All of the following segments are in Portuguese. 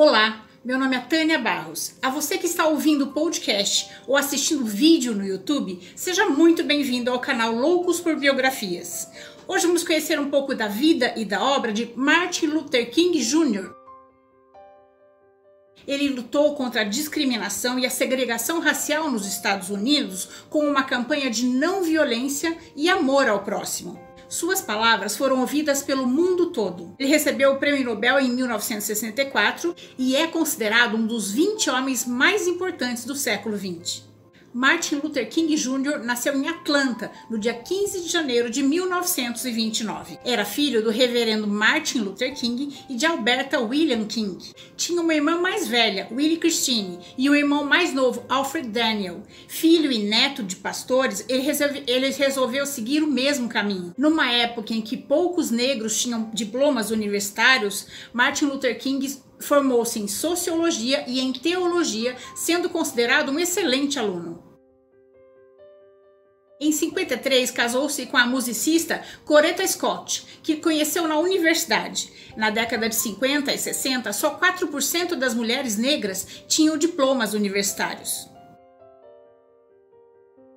Olá, meu nome é Tânia Barros. A você que está ouvindo o podcast ou assistindo vídeo no YouTube, seja muito bem-vindo ao canal Loucos por Biografias. Hoje vamos conhecer um pouco da vida e da obra de Martin Luther King Jr. Ele lutou contra a discriminação e a segregação racial nos Estados Unidos com uma campanha de não violência e amor ao próximo. Suas palavras foram ouvidas pelo mundo todo. Ele recebeu o Prêmio Nobel em 1964 e é considerado um dos 20 homens mais importantes do século XX. Martin Luther King Jr. nasceu em Atlanta no dia 15 de janeiro de 1929. Era filho do reverendo Martin Luther King e de Alberta William King. Tinha uma irmã mais velha, Willie Christine, e um irmão mais novo, Alfred Daniel. Filho e neto de pastores, ele, ele resolveu seguir o mesmo caminho. Numa época em que poucos negros tinham diplomas universitários, Martin Luther King formou-se em sociologia e em teologia, sendo considerado um excelente aluno. Em 53, casou-se com a musicista Coretta Scott, que conheceu na universidade. Na década de 50 e 60, só 4% das mulheres negras tinham diplomas universitários.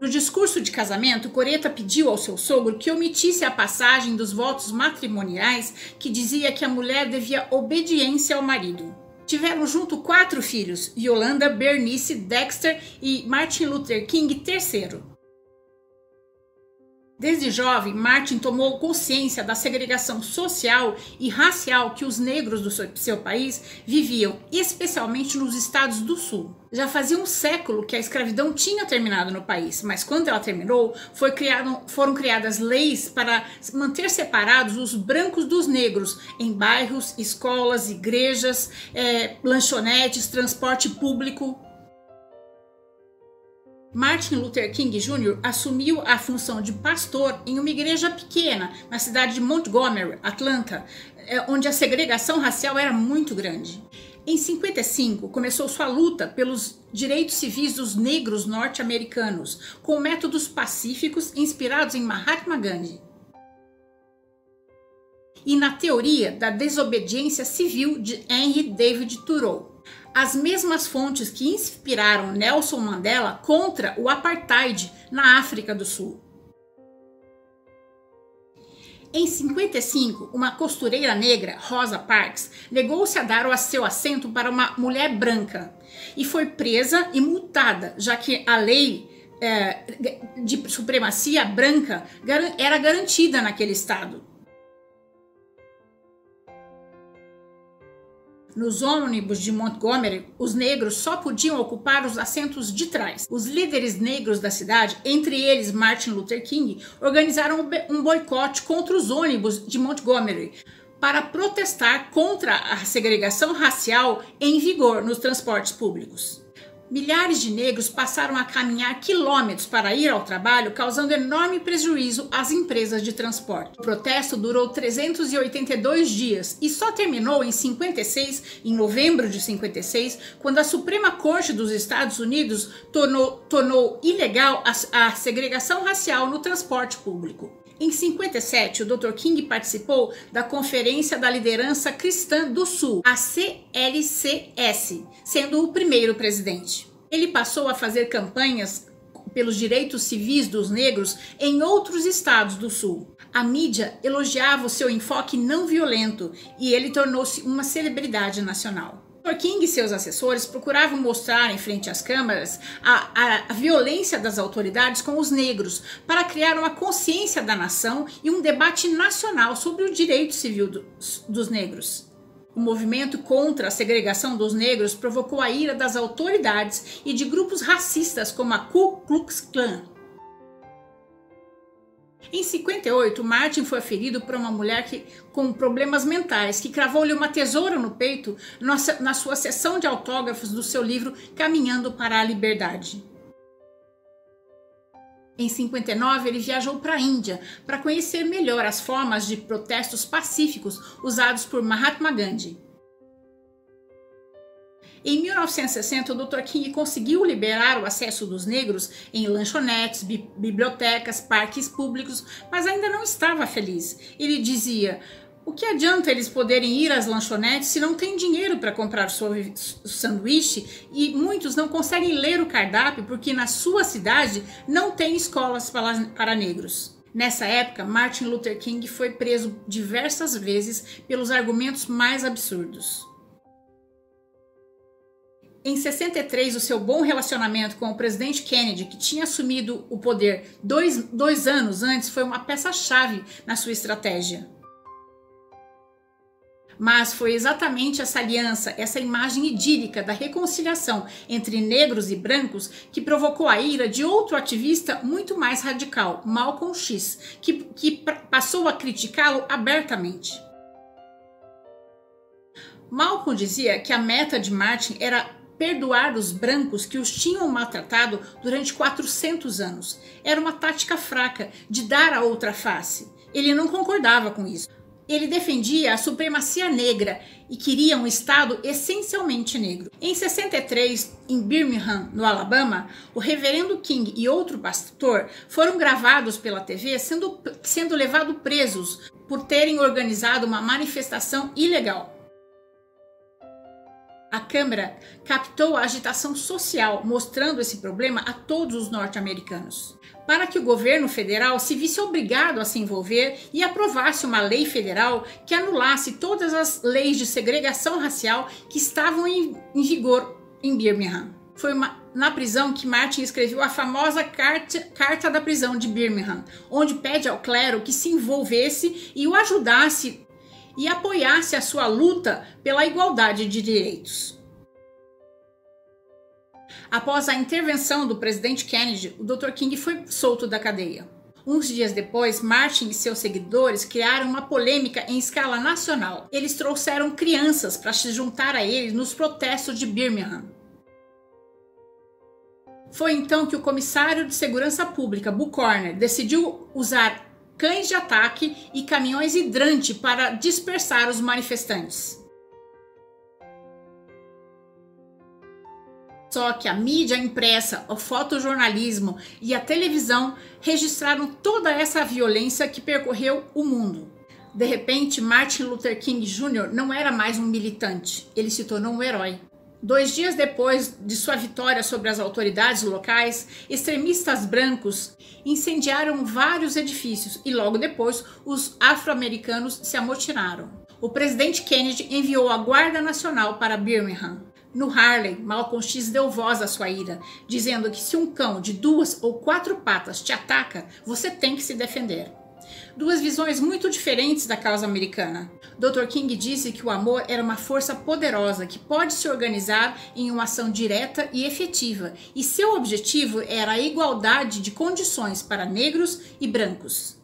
No discurso de casamento, Coreta pediu ao seu sogro que omitisse a passagem dos votos matrimoniais que dizia que a mulher devia obediência ao marido. Tiveram junto quatro filhos: Yolanda, Bernice, Dexter e Martin Luther King III. Desde jovem, Martin tomou consciência da segregação social e racial que os negros do seu país viviam, especialmente nos estados do sul. Já fazia um século que a escravidão tinha terminado no país, mas quando ela terminou, criado, foram criadas leis para manter separados os brancos dos negros em bairros, escolas, igrejas, é, lanchonetes, transporte público. Martin Luther King Jr. assumiu a função de pastor em uma igreja pequena na cidade de Montgomery, Atlanta, é, onde a segregação racial era muito grande. Em 55, começou sua luta pelos direitos civis dos negros norte-americanos, com métodos pacíficos inspirados em Mahatma Gandhi. E na teoria da desobediência civil de Henry David Thoreau as mesmas fontes que inspiraram Nelson Mandela contra o apartheid na África do Sul. Em 55, uma costureira negra, Rosa Parks, negou-se a dar o seu assento para uma mulher branca e foi presa e multada, já que a lei é, de supremacia branca era garantida naquele estado. Nos ônibus de Montgomery, os negros só podiam ocupar os assentos de trás. Os líderes negros da cidade, entre eles Martin Luther King, organizaram um boicote contra os ônibus de Montgomery para protestar contra a segregação racial em vigor nos transportes públicos milhares de negros passaram a caminhar quilômetros para ir ao trabalho, causando enorme prejuízo às empresas de transporte. O protesto durou 382 dias e só terminou em 56, em novembro de 56, quando a Suprema Corte dos Estados Unidos tornou, tornou ilegal a, a segregação racial no transporte público. Em 57, o Dr. King participou da Conferência da Liderança Cristã do Sul, a CLCS, sendo o primeiro presidente. Ele passou a fazer campanhas pelos direitos civis dos negros em outros estados do Sul. A mídia elogiava o seu enfoque não violento e ele tornou-se uma celebridade nacional. Dr. King e seus assessores procuravam mostrar em frente às câmaras a, a, a, violência das autoridades com os negros para criar uma consciência da nação e um debate nacional sobre o direito civil dos, dos negros. O movimento contra a segregação dos negros provocou a ira das autoridades e de grupos racistas como a Ku Klux Klan. Em 58, Martin foi ferido por uma mulher que, com problemas mentais que cravou-lhe uma tesoura no peito na sua sessão de autógrafos do seu livro Caminhando para a Liberdade. Em 59, ele viajou para a Índia para conhecer melhor as formas de protestos pacíficos usados por Mahatma Gandhi. Em 1960, o Dr. King conseguiu liberar o acesso dos negros em lanchonetes, bibliotecas, parques públicos, mas ainda não estava feliz. Ele dizia: O que adianta eles poderem ir às lanchonetes se não tem dinheiro para comprar o sanduíche e muitos não conseguem ler o cardápio porque na sua cidade não tem escolas para negros? Nessa época, Martin Luther King foi preso diversas vezes pelos argumentos mais absurdos. Em 63, o seu bom relacionamento com o presidente Kennedy, que tinha assumido o poder dois, dois anos antes, foi uma peça-chave na sua estratégia. Mas foi exatamente essa aliança, essa imagem idílica da reconciliação entre negros e brancos que provocou a ira de outro ativista muito mais radical, Malcolm X, que, que passou a criticá-lo abertamente. Malcolm dizia que a meta de Martin era perdoar os brancos que os tinham maltratado durante 400 anos. Era uma tática fraca de dar a outra face. Ele não concordava com isso. Ele defendia a supremacia negra e queria um Estado essencialmente negro. Em 63, em Birmingham, no Alabama, o reverendo King e outro pastor foram gravados pela TV sendo, sendo levados presos por terem organizado uma manifestação ilegal. A Câmara captou a agitação social, mostrando esse problema a todos os norte-americanos, para que o governo federal se visse obrigado a se envolver e aprovasse uma lei federal que anulasse todas as leis de segregação racial que estavam em, em vigor em Birmingham. Foi uma, na prisão que Martin escreveu a famosa carta, carta da prisão de Birmingham, onde pede ao clero que se envolvesse e o ajudasse e apoiasse a sua luta pela igualdade de direitos. Após a intervenção do presidente Kennedy, o Dr. King foi solto da cadeia. Uns dias depois, Martin e seus seguidores criaram uma polêmica em escala nacional. Eles trouxeram crianças para se juntar a eles nos protestos de Birmingham. Foi então que o comissário de segurança pública, Buchanan, decidiu usar cães de ataque e caminhões hidrante para dispersar os manifestantes. Só que a mídia impressa, o fotojornalismo e a televisão registraram toda essa violência que percorreu o mundo. De repente, Martin Luther King Jr. não era mais um militante, ele se tornou um herói. Dois dias depois de sua vitória sobre as autoridades locais, extremistas brancos incendiaram vários edifícios e logo depois os afro-americanos se amotinaram. O presidente Kennedy enviou a Guarda Nacional para Birmingham. No Harlem, Malcolm X deu voz à sua ira, dizendo que se um cão de duas ou quatro patas te ataca, você tem que se defender duas visões muito diferentes da causa americana. Dr. King disse que o amor era uma força poderosa que pode se organizar em uma ação direta e efetiva, e seu objetivo era a igualdade de condições para negros e brancos.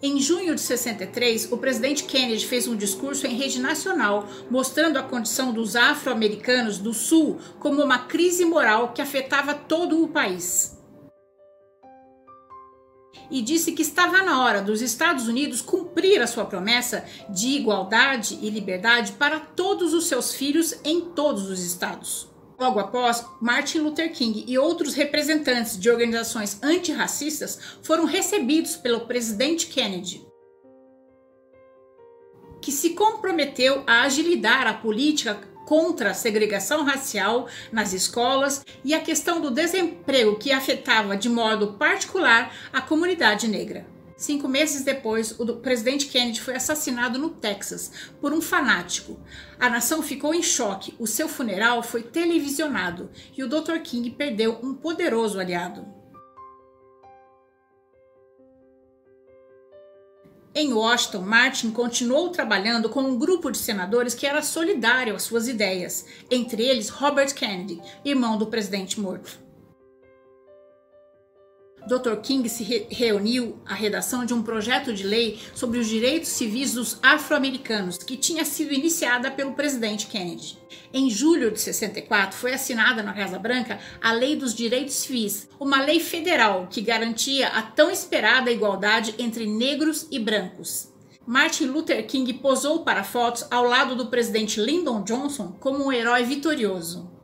Em junho de 63, o presidente Kennedy fez um discurso em rede nacional mostrando a condição dos afro-americanos do Sul como uma crise moral que afetava todo o país e disse que estava na hora dos Estados Unidos cumprir a sua promessa de igualdade e liberdade para todos os seus filhos em todos os estados. Logo após, Martin Luther King e outros representantes de organizações antirracistas foram recebidos pelo presidente Kennedy, que se comprometeu a agilidar a política contra a segregação racial nas escolas e a questão do desemprego que afetava de modo particular a comunidade negra. Cinco meses depois, o presidente Kennedy foi assassinado no Texas por um fanático. A nação ficou em choque, o seu funeral foi televisionado e o Dr. King perdeu um poderoso aliado. Em Washington, Martin continuou trabalhando com um grupo de senadores que era solidário às suas ideias, entre eles Robert Kennedy, irmão do presidente morto. Dr. King se re reuniu à redação de um projeto de lei sobre os direitos civis dos afro-americanos, que tinha sido iniciada pelo presidente Kennedy. Em julho de 64, foi assinada na Casa Branca a Lei dos Direitos Civis, uma lei federal que garantia a tão esperada igualdade entre negros e brancos. Martin Luther King posou para fotos ao lado do presidente Lyndon Johnson como um herói vitorioso.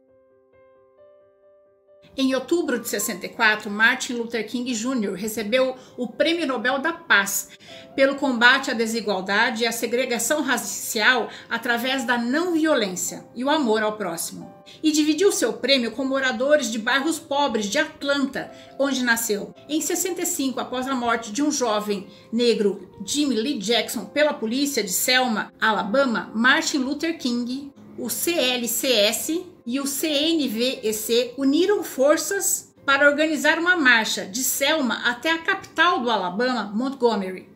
Em outubro de 64, Martin Luther King Jr. recebeu o Prêmio Nobel da Paz pelo combate à desigualdade e à segregação racial através da não violência e o amor ao próximo. E dividiu seu prêmio com moradores de bairros pobres de Atlanta, onde nasceu. Em 65, após a morte de um jovem negro, Jimmy Lee Jackson, pela polícia de Selma, Alabama, Martin Luther King, o CLCS e o CNVEC uniram forças para organizar uma marcha de Selma até a capital do Alabama, Montgomery,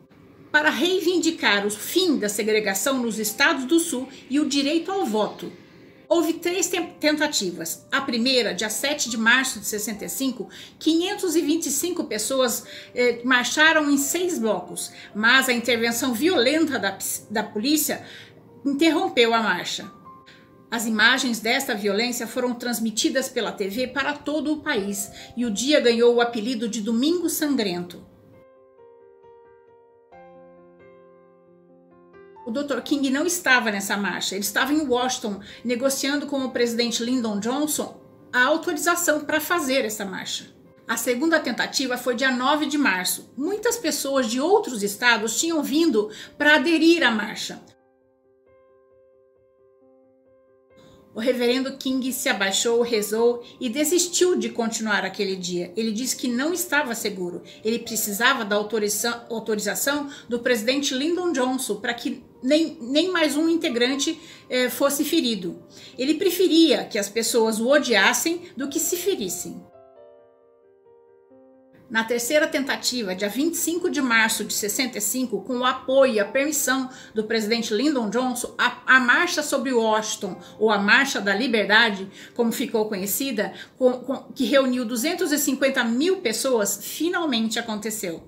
para reivindicar o fim da segregação nos estados do Sul e o direito ao voto. Houve três tentativas. A primeira, dia 7 de março de 65, 525 pessoas eh, marcharam em seis blocos, mas a intervenção violenta da, da polícia interrompeu a marcha. As imagens desta violência foram transmitidas pela TV para todo o país e o dia ganhou o apelido de Domingo Sangrento. O Dr. King não estava nessa marcha, ele estava em Washington negociando com o presidente Lyndon Johnson a autorização para fazer essa marcha. A segunda tentativa foi dia 9 de março. Muitas pessoas de outros estados tinham vindo para aderir à marcha. O reverendo King se abaixou, rezou e desistiu de continuar aquele dia. Ele disse que não estava seguro. Ele precisava da autorização do presidente Lyndon Johnson para que nem, nem mais um integrante eh, fosse ferido. Ele preferia que as pessoas o odiassem do que se ferissem. Na terceira tentativa, dia 25 de março de 65, com o apoio e a permissão do presidente Lyndon Johnson, a, a Marcha sobre Washington, ou a Marcha da Liberdade, como ficou conhecida, com, com, que reuniu 250 mil pessoas, finalmente aconteceu.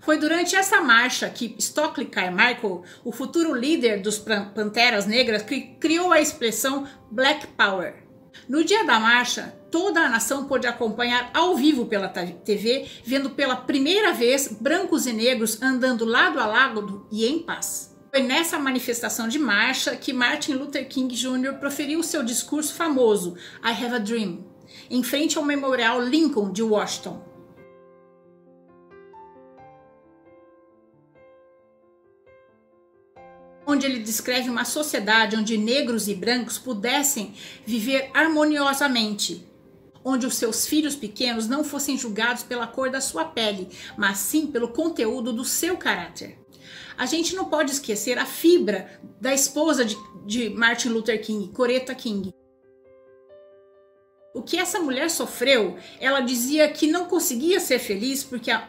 Foi durante essa marcha que Stockley Carmichael, o futuro líder dos Panteras Negras, criou a expressão Black Power. No dia da marcha, toda a nação pôde acompanhar ao vivo pela TV, vendo pela primeira vez brancos e negros andando lado a lado e em paz. Foi nessa manifestação de marcha que Martin Luther King Jr. proferiu seu discurso famoso I Have a Dream, em frente ao Memorial Lincoln de Washington. onde ele descreve uma sociedade onde negros e brancos pudessem viver harmoniosamente, onde os seus filhos pequenos não fossem julgados pela cor da sua pele, mas sim pelo conteúdo do seu caráter. A gente não pode esquecer a fibra da esposa de, de Martin Luther King, Coretta King. O que essa mulher sofreu, ela dizia que não conseguia ser feliz porque a,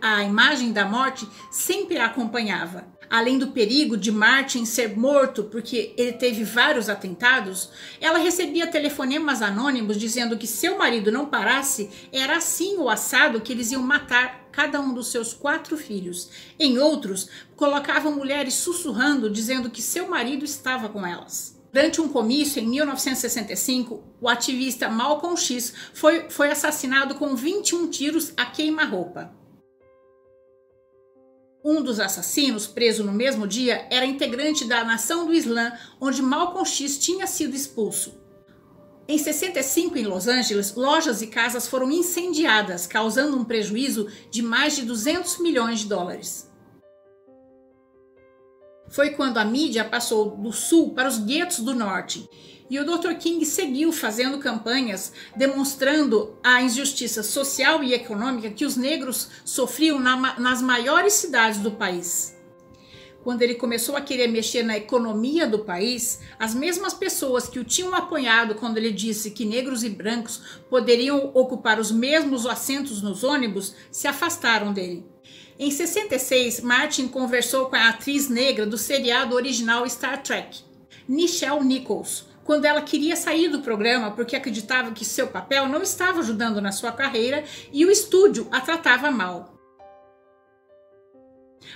a, a imagem da morte sempre a acompanhava além do perigo de Martin ser morto porque ele teve vários atentados, ela recebia telefonemas anônimos dizendo que seu marido não parasse, era assim o assado que eles iam matar cada um dos seus quatro filhos. Em outros, colocavam mulheres sussurrando dizendo que seu marido estava com elas. Durante um comício em 1965, o ativista Malcolm X foi, foi assassinado com 21 tiros a queima-roupa. Um dos assassinos, preso no mesmo dia, era integrante da Nação do Islã, onde Malcolm X tinha sido expulso. Em 65, em Los Angeles, lojas e casas foram incendiadas, causando um prejuízo de mais de 200 milhões de dólares. Foi quando a mídia passou do sul para os guetos do norte e o Dr. King seguiu fazendo campanhas demonstrando a injustiça social e econômica que os negros sofriam na, nas maiores cidades do país. Quando ele começou a querer mexer na economia do país, as mesmas pessoas que o tinham apoiado quando ele disse que negros e brancos poderiam ocupar os mesmos assentos nos ônibus se afastaram dele. Em 66, Martin conversou com a atriz negra do seriado original Star Trek, Nichelle Nichols, quando ela queria sair do programa porque acreditava que seu papel não estava ajudando na sua carreira e o estúdio a tratava mal.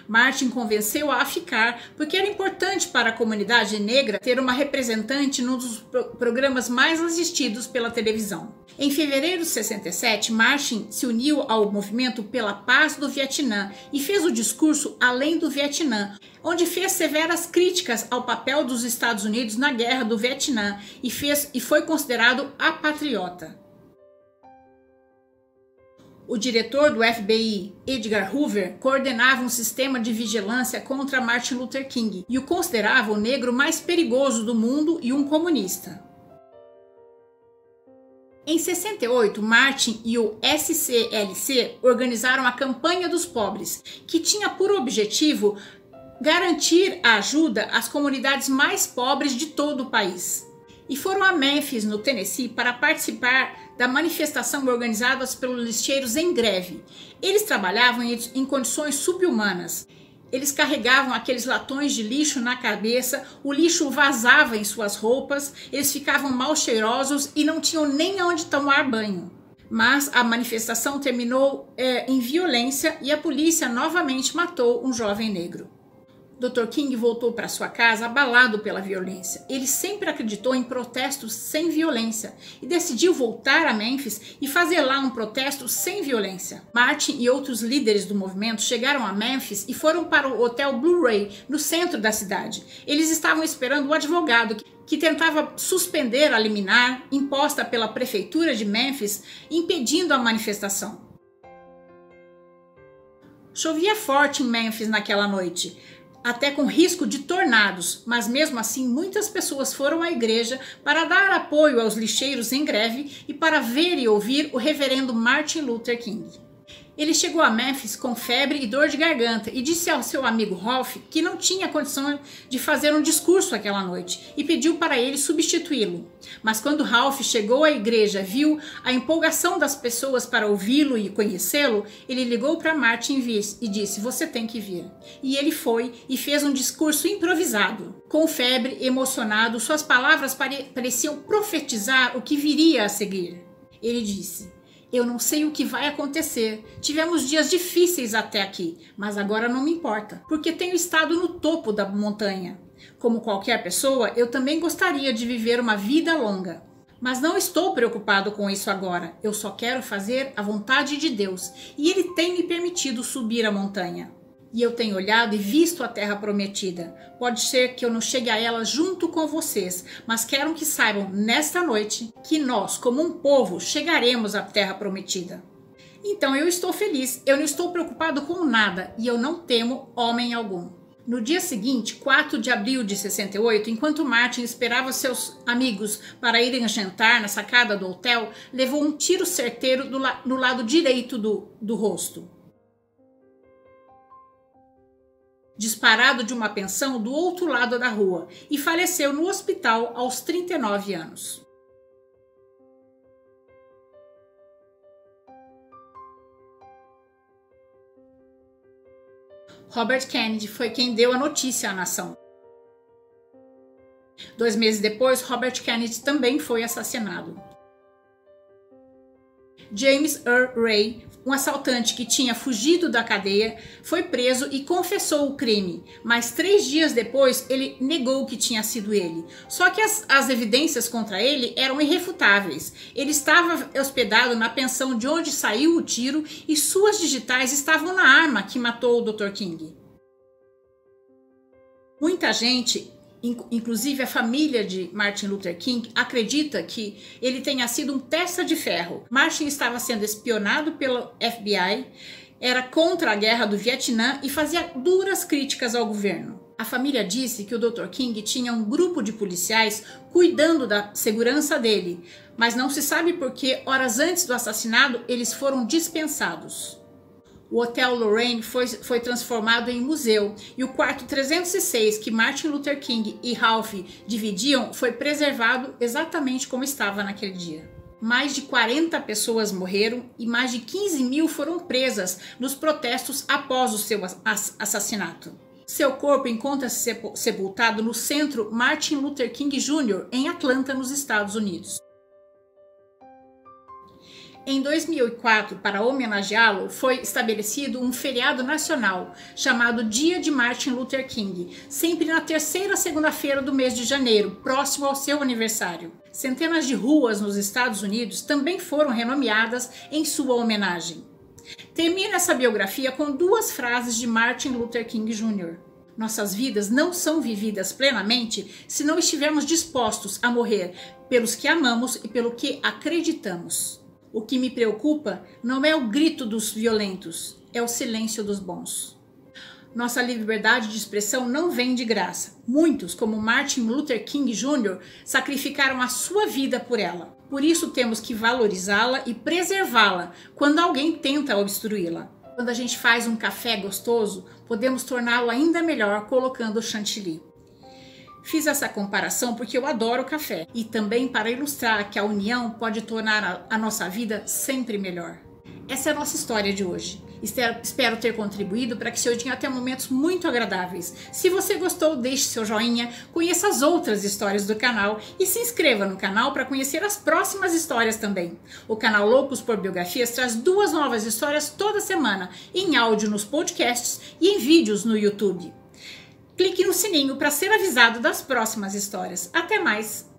Martin convenceu-a a ficar porque era importante para a comunidade negra ter uma representante num dos programas mais assistidos pela televisão. Em fevereiro de 67, Martin se uniu ao movimento pela paz do Vietnã e fez o discurso Além do Vietnã, onde fez severas críticas ao papel dos Estados Unidos na guerra do Vietnã e, fez, e foi considerado a patriota. O diretor do FBI, Edgar Hoover, coordenava um sistema de vigilância contra Martin Luther King e o considerava o negro mais perigoso do mundo e um comunista. Em 68, Martin e o SCLC organizaram a Campanha dos Pobres, que tinha por objetivo garantir a ajuda às comunidades mais pobres de todo o país e foram a Memphis, no Tennessee, para participar da manifestação organizada pelos lixeiros em greve. Eles trabalhavam em condições subhumanas. Eles carregavam aqueles latões de lixo na cabeça, o lixo vazava em suas roupas, eles ficavam mal cheirosos e não tinham nem onde tomar banho. Mas a manifestação terminou é, em violência e a polícia novamente matou um jovem negro. Dr. King voltou para sua casa abalado pela violência. Ele sempre acreditou em protestos sem violência e decidiu voltar a Memphis e fazer lá um protesto sem violência. Martin e outros líderes do movimento chegaram a Memphis e foram para o Hotel Blu-ray no centro da cidade. Eles estavam esperando o advogado que tentava suspender a liminar imposta pela prefeitura de Memphis, impedindo a manifestação. Chovia forte em Memphis naquela noite até com risco de tornados, mas mesmo assim muitas pessoas foram à igreja para dar apoio aos lixeiros em greve e para ver e ouvir o reverendo Martin Luther King. Ele chegou a Memphis com febre e dor de garganta e disse ao seu amigo Rolf que não tinha condição de fazer um discurso aquela noite e pediu para ele substituí-lo. Mas quando Ralph chegou à igreja, viu a empolgação das pessoas para ouvi-lo e conhecê-lo, ele ligou para Martin e disse: Você tem que vir. E ele foi e fez um discurso improvisado. Com febre, emocionado, suas palavras pareciam profetizar o que viria a seguir. Ele disse: eu não sei o que vai acontecer. Tivemos dias difíceis até aqui, mas agora não me importa, porque tenho estado no topo da montanha. Como qualquer pessoa, eu também gostaria de viver uma vida longa. Mas não estou preocupado com isso agora. Eu só quero fazer a vontade de Deus, e Ele tem me permitido subir a montanha e eu tenho olhado e visto a terra prometida. Pode ser que eu não chegue a ela junto com vocês, mas quero que saibam nesta noite que nós, como um povo, chegaremos à terra prometida. Então eu estou feliz, eu não estou preocupado com nada e eu não temo homem algum. No dia seguinte, 4 de abril de 68, enquanto Martin esperava seus amigos para irem jantar na sacada do hotel, levou um tiro certeiro no lado direito do, do rosto. Disparado de uma pensão do outro lado da rua e faleceu no hospital aos 39 anos. Robert Kennedy foi quem deu a notícia à nação. Dois meses depois, Robert Kennedy também foi assassinado. James Earl Ray, um assaltante que tinha fugido da cadeia, foi preso e confessou o crime, mas três dias depois ele negou que tinha sido ele. Só que as, as evidências contra ele eram irrefutáveis. Ele estava hospedado na pensão de onde saiu o tiro e suas digitais estavam na arma que matou o Dr. King. Muita gente inclusive a família de Martin Luther King acredita que ele tenha sido um testa de ferro. Martin estava sendo espionado pelo FBI, era contra a guerra do Vietnã e fazia duras críticas ao governo. A família disse que o Dr. King tinha um grupo de policiais cuidando da segurança dele, mas não se sabe por que, horas antes do assassinato, eles foram dispensados. O Hotel Lorraine foi, foi transformado em museu e o quarto 306 que Martin Luther King e Ralph dividiam foi preservado exatamente como estava naquele dia. Mais de 40 pessoas morreram e mais de 15 mil foram presas nos protestos após o seu assassinato. Seu corpo encontra-se sepultado no Centro Martin Luther King Jr., em Atlanta, nos Estados Unidos. Em 2004, para homenageá-lo, foi estabelecido um feriado nacional chamado Dia de Martin Luther King, sempre na terceira segunda-feira do mês de janeiro, próximo ao seu aniversário. Centenas de ruas nos Estados Unidos também foram renomeadas em sua homenagem. Termina essa biografia com duas frases de Martin Luther King Jr. Nossas vidas não são vividas plenamente se não estivermos dispostos a morrer pelos que amamos e pelo que acreditamos. O que me preocupa não é o grito dos violentos, é o silêncio dos bons. Nossa liberdade de expressão não vem de graça. Muitos, como Martin Luther King Jr., sacrificaram a sua vida por ela. Por isso temos que valorizá-la e preservá-la quando alguém tenta obstruí-la. Quando a gente faz um café gostoso, podemos torná-lo ainda melhor colocando chantilly. Fiz essa comparação porque eu adoro café e também para ilustrar que a união pode tornar a, nossa vida sempre melhor. Essa é a nossa história de hoje. Espero ter contribuído para que seu dia tenha momentos muito agradáveis. Se você gostou, deixe seu joinha, conheça as outras histórias do canal e se inscreva no canal para conhecer as próximas histórias também. O canal Loucos por Biografias traz duas novas histórias toda semana, em áudio nos podcasts e em vídeos no YouTube clique no sininho para ser avisado das próximas histórias. Até mais!